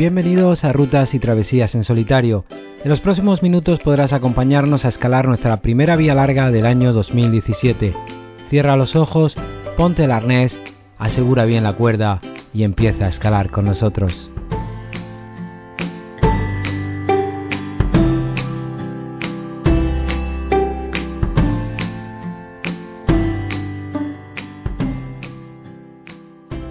Bienvenidos a Rutas y Travesías en Solitario. En los próximos minutos podrás acompañarnos a escalar nuestra primera vía larga del año 2017. Cierra los ojos, ponte el arnés, asegura bien la cuerda y empieza a escalar con nosotros.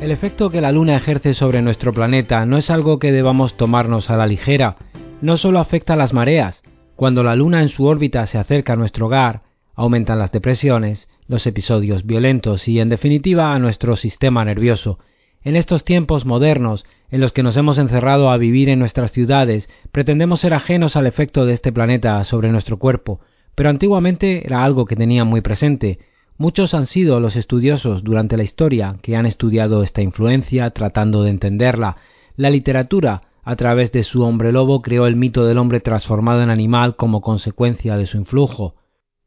El efecto que la Luna ejerce sobre nuestro planeta no es algo que debamos tomarnos a la ligera. No solo afecta a las mareas. Cuando la Luna en su órbita se acerca a nuestro hogar, aumentan las depresiones, los episodios violentos y, en definitiva, a nuestro sistema nervioso. En estos tiempos modernos, en los que nos hemos encerrado a vivir en nuestras ciudades, pretendemos ser ajenos al efecto de este planeta sobre nuestro cuerpo, pero antiguamente era algo que tenía muy presente. Muchos han sido los estudiosos durante la historia que han estudiado esta influencia tratando de entenderla. La literatura, a través de su hombre lobo, creó el mito del hombre transformado en animal como consecuencia de su influjo.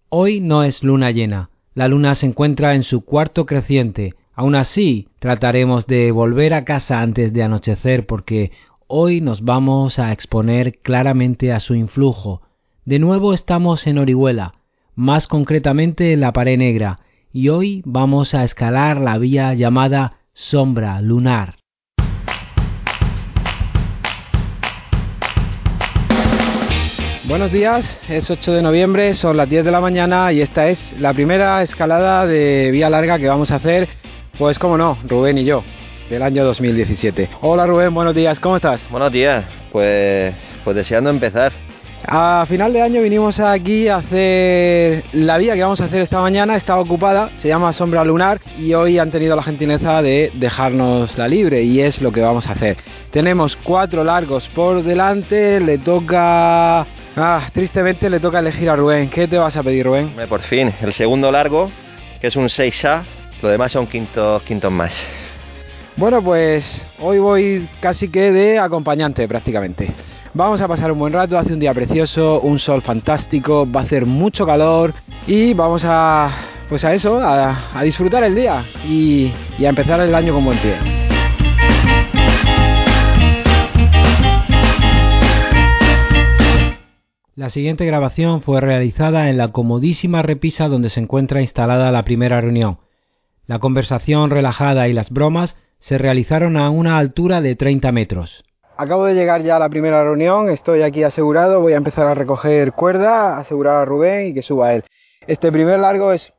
Hoy no es luna llena. La luna se encuentra en su cuarto creciente. Aún así, trataremos de volver a casa antes de anochecer porque hoy nos vamos a exponer claramente a su influjo. De nuevo estamos en Orihuela, más concretamente en la pared negra, y hoy vamos a escalar la vía llamada sombra lunar. Buenos días, es 8 de noviembre, son las 10 de la mañana y esta es la primera escalada de vía larga que vamos a hacer, pues como no, Rubén y yo, del año 2017. Hola Rubén, buenos días, ¿cómo estás? Buenos días, pues, pues deseando empezar. A final de año vinimos aquí a hacer la vía que vamos a hacer esta mañana, estaba ocupada, se llama Sombra Lunar y hoy han tenido la gentileza de dejarnos la libre y es lo que vamos a hacer. Tenemos cuatro largos por delante, le toca... Ah, tristemente le toca elegir a Rubén. ¿Qué te vas a pedir, Rubén? Por fin, el segundo largo, que es un 6A, lo demás son quintos, quintos más. Bueno, pues hoy voy casi que de acompañante prácticamente. Vamos a pasar un buen rato, hace un día precioso, un sol fantástico, va a hacer mucho calor y vamos a, pues a eso, a, disfrutar el día y, y a empezar el año con buen pie. La siguiente grabación fue realizada en la comodísima repisa donde se encuentra instalada la primera reunión. La conversación relajada y las bromas se realizaron a una altura de 30 metros. Acabo de llegar ya a la primera reunión, estoy aquí asegurado, voy a empezar a recoger cuerda, asegurar a Rubén y que suba él. Este primer largo es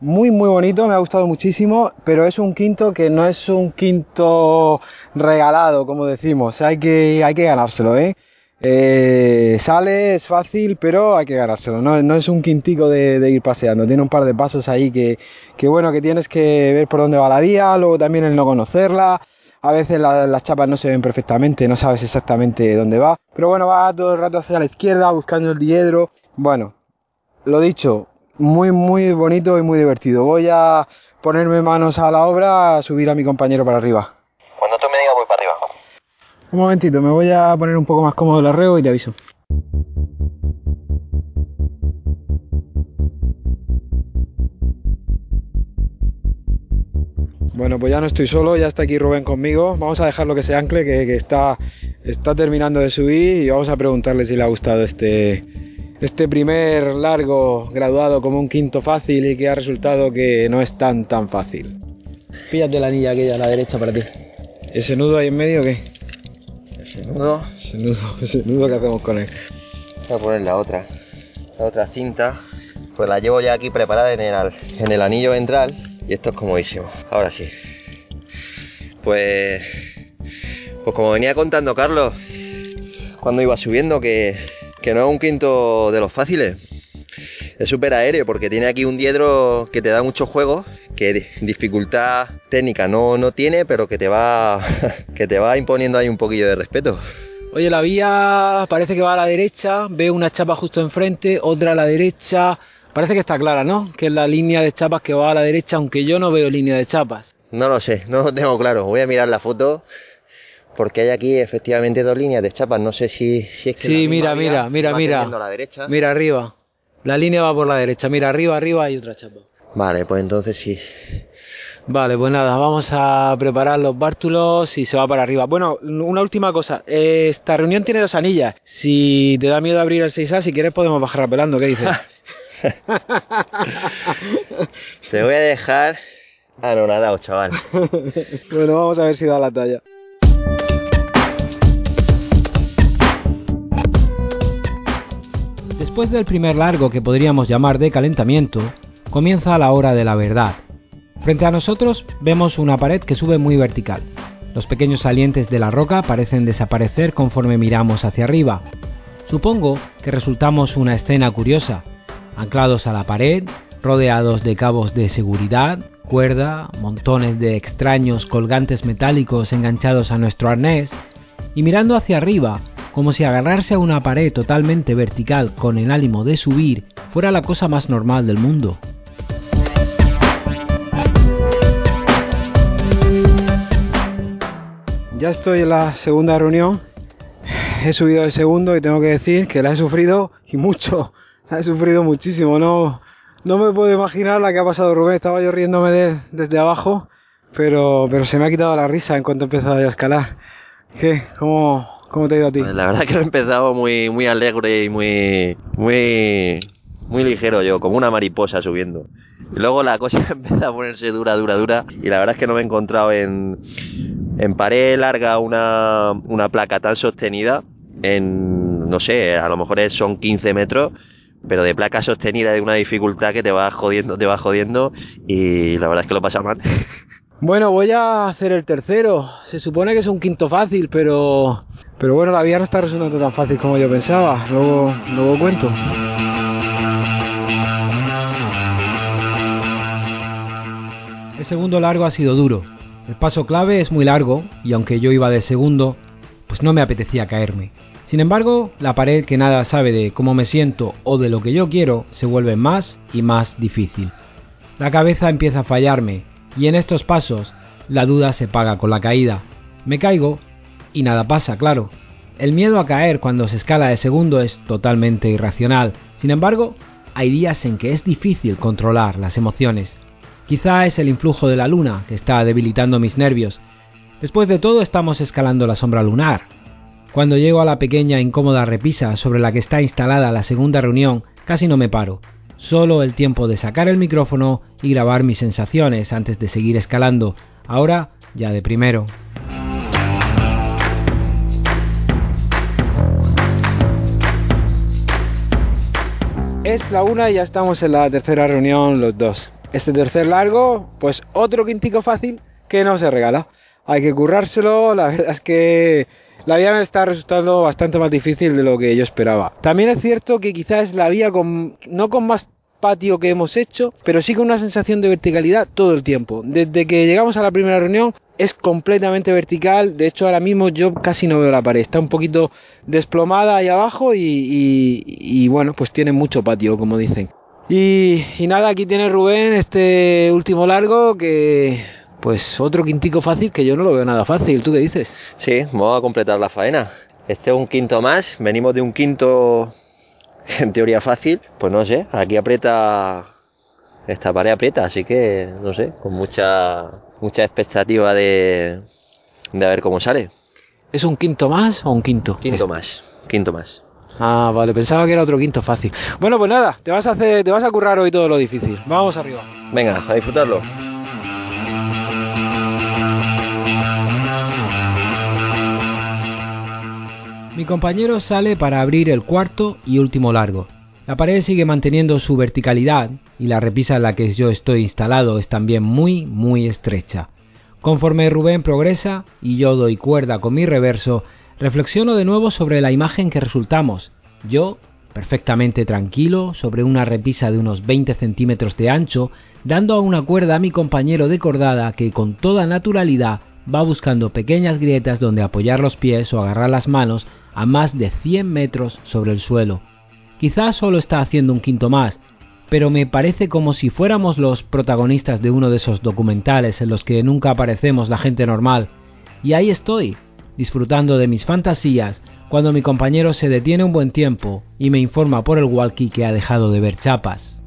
muy muy bonito, me ha gustado muchísimo, pero es un quinto que no es un quinto regalado, como decimos, hay que, hay que ganárselo, ¿eh? Eh, sale, es fácil, pero hay que ganárselo. No, no es un quintico de, de, ir paseando. Tiene un par de pasos ahí que, que, bueno, que tienes que ver por dónde va la vía, luego también el no conocerla. A veces la, las chapas no se ven perfectamente, no sabes exactamente dónde va. Pero bueno, va todo el rato hacia la izquierda, buscando el diedro. Bueno, lo dicho, muy, muy bonito y muy divertido. Voy a ponerme manos a la obra, a subir a mi compañero para arriba. Cuando tú me digas voy para arriba. Un momentito, me voy a poner un poco más cómodo el arreo y te aviso. Bueno, pues ya no estoy solo, ya está aquí Rubén conmigo. Vamos a dejarlo que se ancle, que, que está, está terminando de subir y vamos a preguntarle si le ha gustado este, este primer largo graduado como un quinto fácil y que ha resultado que no es tan tan fácil. Píllate la anilla aquella a la derecha para ti. ¿Ese nudo ahí en medio o qué? Ese nudo. Ese nudo, ese nudo que hacemos con él. Voy a poner la otra. La otra cinta. Pues la llevo ya aquí preparada en el, anillo ventral. Y esto es comodísimo. Ahora sí. Pues. Pues como venía contando Carlos. Cuando iba subiendo, que, que no es un quinto de los fáciles. Es súper aéreo porque tiene aquí un diedro que te da mucho juego, que dificultad técnica no, no tiene, pero que te va que te va imponiendo ahí un poquillo de respeto. Oye, la vía parece que va a la derecha, veo una chapa justo enfrente, otra a la derecha. Parece que está clara, ¿no? Que es la línea de chapas que va a la derecha, aunque yo no veo línea de chapas. No lo sé, no lo tengo claro. Voy a mirar la foto porque hay aquí efectivamente dos líneas de chapas. No sé si, si es que. Sí, mira, mira, mira, mira. A la derecha. Mira arriba. La línea va por la derecha. Mira, arriba, arriba hay otra chapa. Vale, pues entonces sí. Vale, pues nada, vamos a preparar los bártulos y se va para arriba. Bueno, una última cosa. Esta reunión tiene dos anillas. Si te da miedo abrir el 6A, si quieres podemos bajar rapelando. ¿Qué dices? te voy a dejar anonadado, chaval. bueno, vamos a ver si da la talla. Después del primer largo que podríamos llamar de calentamiento, comienza la hora de la verdad. Frente a nosotros vemos una pared que sube muy vertical. Los pequeños salientes de la roca parecen desaparecer conforme miramos hacia arriba. Supongo que resultamos una escena curiosa. Anclados a la pared, rodeados de cabos de seguridad, cuerda, montones de extraños colgantes metálicos enganchados a nuestro arnés, y mirando hacia arriba, como si agarrarse a una pared totalmente vertical con el ánimo de subir fuera la cosa más normal del mundo. Ya estoy en la segunda reunión, he subido el segundo y tengo que decir que la he sufrido y mucho, he sufrido muchísimo, no, no me puedo imaginar la que ha pasado Rubén, estaba yo riéndome desde abajo, pero, pero se me ha quitado la risa en cuanto he empezado a escalar. ¿Qué? ¿Cómo, ¿Cómo te ha ido a ti? Pues la verdad que he empezado muy, muy alegre y muy, muy, muy ligero yo, como una mariposa subiendo. Luego la cosa empieza a ponerse dura, dura, dura. Y la verdad es que no me he encontrado en, en pared larga una, una placa tan sostenida. En, no sé, a lo mejor son 15 metros pero de placa sostenida de una dificultad que te va jodiendo, te va jodiendo y la verdad es que lo pasa mal. Bueno, voy a hacer el tercero. Se supone que es un quinto fácil, pero pero bueno, la vida no está resultando tan fácil como yo pensaba. Luego, luego cuento. El segundo largo ha sido duro. El paso clave es muy largo y aunque yo iba de segundo, pues no me apetecía caerme. Sin embargo, la pared que nada sabe de cómo me siento o de lo que yo quiero se vuelve más y más difícil. La cabeza empieza a fallarme y en estos pasos la duda se paga con la caída. Me caigo y nada pasa, claro. El miedo a caer cuando se escala de segundo es totalmente irracional. Sin embargo, hay días en que es difícil controlar las emociones. Quizá es el influjo de la luna que está debilitando mis nervios. Después de todo estamos escalando la sombra lunar. Cuando llego a la pequeña incómoda repisa sobre la que está instalada la segunda reunión, casi no me paro solo el tiempo de sacar el micrófono y grabar mis sensaciones antes de seguir escalando, ahora ya de primero. Es la una y ya estamos en la tercera reunión los dos. Este tercer largo, pues otro quintico fácil que no se regala. Hay que currárselo, la verdad es que la vía me está resultando bastante más difícil de lo que yo esperaba. También es cierto que quizás la vía con, no con más patio que hemos hecho, pero sí con una sensación de verticalidad todo el tiempo. Desde que llegamos a la primera reunión es completamente vertical, de hecho ahora mismo yo casi no veo la pared, está un poquito desplomada ahí abajo y, bueno, pues tiene mucho patio, como dicen. Y, y nada, aquí tiene Rubén este último largo que pues otro quintico fácil que yo no lo veo nada fácil. ¿Tú qué dices? Sí, vamos a completar la faena. Este es un quinto más. Venimos de un quinto en teoría fácil. Pues no sé, aquí aprieta. Esta pared aprieta, así que no sé, con mucha mucha expectativa de, de ver cómo sale. ¿Es un quinto más o un quinto? Quinto más, quinto más. Ah, vale, pensaba que era otro quinto fácil. Bueno, pues nada, te vas a hacer, te vas a currar hoy todo lo difícil. Vamos arriba. Venga, a disfrutarlo. Mi compañero sale para abrir el cuarto y último largo. La pared sigue manteniendo su verticalidad y la repisa en la que yo estoy instalado es también muy, muy estrecha. Conforme Rubén progresa y yo doy cuerda con mi reverso, reflexiono de nuevo sobre la imagen que resultamos. Yo, perfectamente tranquilo, sobre una repisa de unos 20 centímetros de ancho, dando a una cuerda a mi compañero de cordada que con toda naturalidad va buscando pequeñas grietas donde apoyar los pies o agarrar las manos a más de 100 metros sobre el suelo. Quizás solo está haciendo un quinto más, pero me parece como si fuéramos los protagonistas de uno de esos documentales en los que nunca aparecemos la gente normal. Y ahí estoy, disfrutando de mis fantasías, cuando mi compañero se detiene un buen tiempo y me informa por el walkie que ha dejado de ver chapas.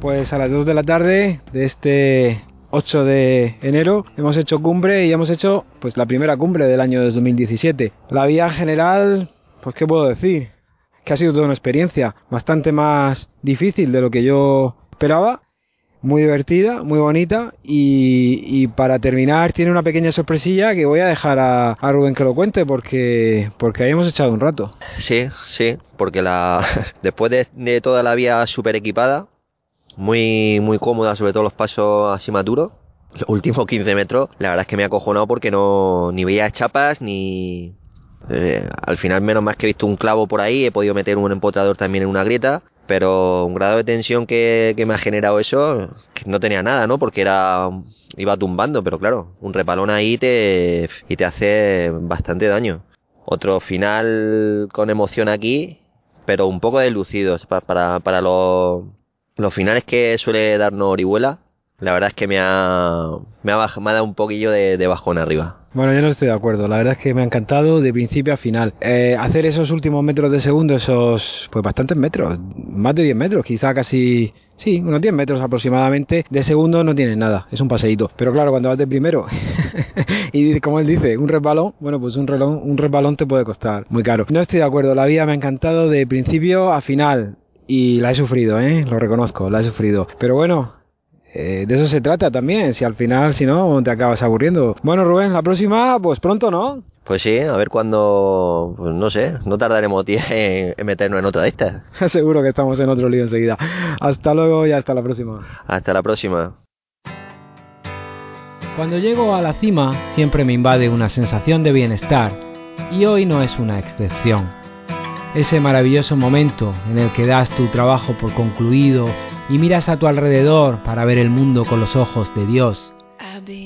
Pues a las 2 de la tarde de este 8 de enero hemos hecho cumbre y hemos hecho pues la primera cumbre del año 2017. La vía general, pues qué puedo decir, que ha sido toda una experiencia bastante más difícil de lo que yo esperaba, muy divertida, muy bonita y, para terminar tiene una pequeña sorpresilla que voy a dejar a, Rubén que lo cuente porque porque ahí hemos echado un rato. Sí, sí, porque después de, de toda la vía super equipada muy, muy cómoda, sobre todo los pasos así maturos. Los últimos 15 metros, la verdad es que me ha acojonado porque no ni veía chapas ni. Eh, al final, menos más que he visto un clavo por ahí, he podido meter un empotrador también en una grieta, pero un grado de tensión que, que me ha generado eso, que no tenía nada, ¿no? Porque era. iba tumbando, pero claro, un repalón ahí te, y te hace bastante daño. Otro final con emoción aquí, pero un poco deslucidos para, para, para los los finales que suele darnos Orihuela, la verdad es que me ha, me ha, dado un poquillo de, bajón arriba. Bueno, yo no estoy de acuerdo. La verdad es que me ha encantado de principio a final. Eh, hacer esos últimos metros de segundo, esos, pues bastantes metros, más de 10 metros, quizá casi, sí, unos 10 metros aproximadamente. De segundo no tiene nada, es un paseíto. Pero claro, cuando vas de primero y como él dice, un resbalón, bueno, pues un, relón, un resbalón te puede costar muy caro. No estoy de acuerdo. La vida me ha encantado de principio a final y la he sufrido, ¿eh? lo reconozco, la he sufrido. Pero bueno, eh, de eso se trata también, si al final, si no, te acabas aburriendo. Bueno, Rubén, la próxima, pues pronto, ¿no? Pues sí, a ver cuándo, pues no sé, no tardaremos en, en meternos en otra de estas. Seguro que estamos en otro lío enseguida. Hasta luego y hasta la próxima. Hasta la próxima. Cuando llego a la cima siempre me invade una sensación de bienestar y hoy no es una excepción ese maravilloso momento en el que das tu trabajo por concluido y miras a tu alrededor para ver el mundo con los ojos de Dios.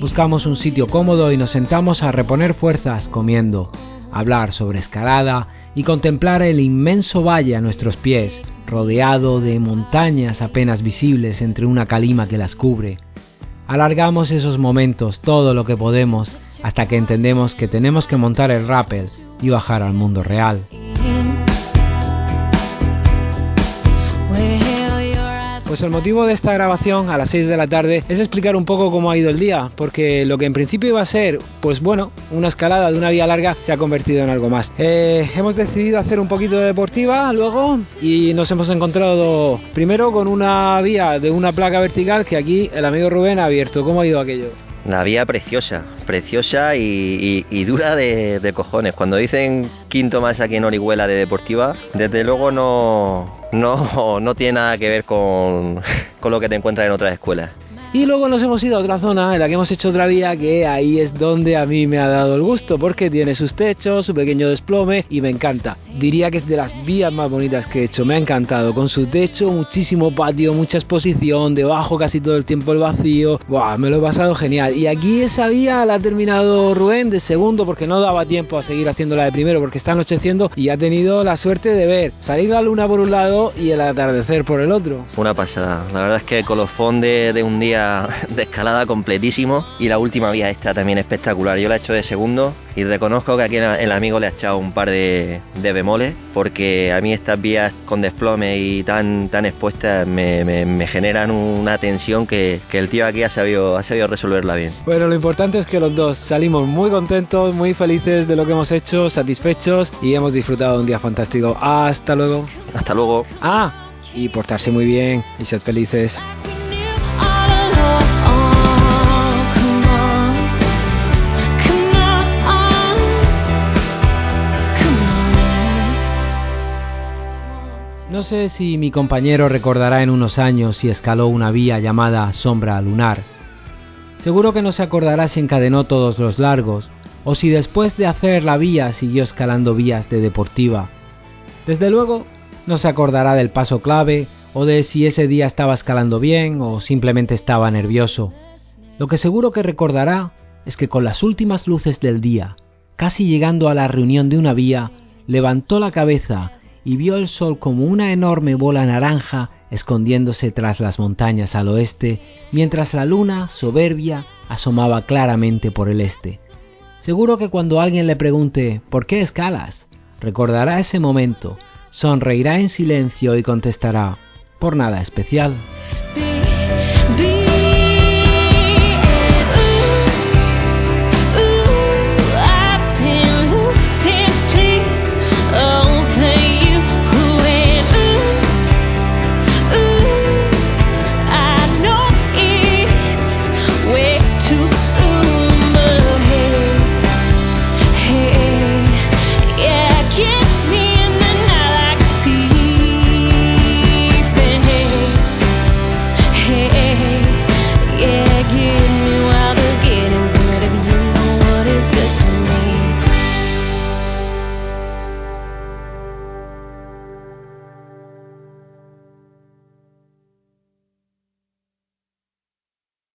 Buscamos un sitio cómodo y nos sentamos a reponer fuerzas comiendo, hablar sobre escalada y contemplar el inmenso valle a nuestros pies, rodeado de montañas apenas visibles entre una calima que las cubre. Alargamos esos momentos todo lo que podemos hasta que entendemos que tenemos que montar el rappel y bajar al mundo real. Pues el motivo de esta grabación a las 6 de la tarde es explicar un poco cómo ha ido el día, porque lo que en principio iba a ser, pues bueno, una escalada de una vía larga se ha convertido en algo más. Eh, hemos decidido hacer un poquito de deportiva luego y nos hemos encontrado primero con una vía de una placa vertical que aquí el amigo Rubén ha abierto. ¿Cómo ha ido aquello? La vía preciosa, preciosa y, dura de, de, cojones. Cuando dicen quinto más aquí en Orihuela de Deportiva, desde luego no, no, no tiene nada que ver con, con lo que te encuentras en otras escuelas. Y luego nos hemos ido a otra zona en la que hemos hecho otra vía que ahí es donde a mí me ha dado el gusto porque tiene sus techos, su pequeño desplome y me encanta. Diría que es de las vías más bonitas que he hecho, me ha encantado. Con su techo, muchísimo patio, mucha exposición, debajo casi todo el tiempo el vacío. Buah, me lo he pasado genial. Y aquí esa vía la ha terminado Rubén de segundo porque no daba tiempo a seguir haciéndola de primero porque está anocheciendo y ha tenido la suerte de ver salir la luna por un lado y el atardecer por el otro. Una pasada. La verdad es que el colofón de, de un día de escalada completísimo y la última vía esta también espectacular. Yo la he hecho de segundo y reconozco que aquí el amigo le ha echado un par de, de bemoles porque a mí estas vías con desplome y tan, tan expuestas me, me, generan una tensión que, que, el tío aquí ha sabido, ha sabido resolverla bien. Bueno, lo importante es que los dos salimos muy contentos, muy felices de lo que hemos hecho, satisfechos y hemos disfrutado de un día fantástico. Hasta luego. Hasta luego. Ah, y portarse muy bien y ser felices. No sé si mi compañero recordará en unos años si escaló una vía llamada Sombra Lunar. Seguro que no se acordará si encadenó todos los largos, o si después de hacer la vía siguió escalando vías de deportiva. Desde luego, no se acordará del paso clave, o de si ese día estaba escalando bien o simplemente estaba nervioso. Lo que seguro que recordará es que con las últimas luces del día, casi llegando a la reunión de una vía, levantó la cabeza y vio el sol como una enorme bola naranja escondiéndose tras las montañas al oeste, mientras la luna, soberbia, asomaba claramente por el este. Seguro que cuando alguien le pregunte ¿por qué escalas? recordará ese momento, sonreirá en silencio y contestará por nada especial.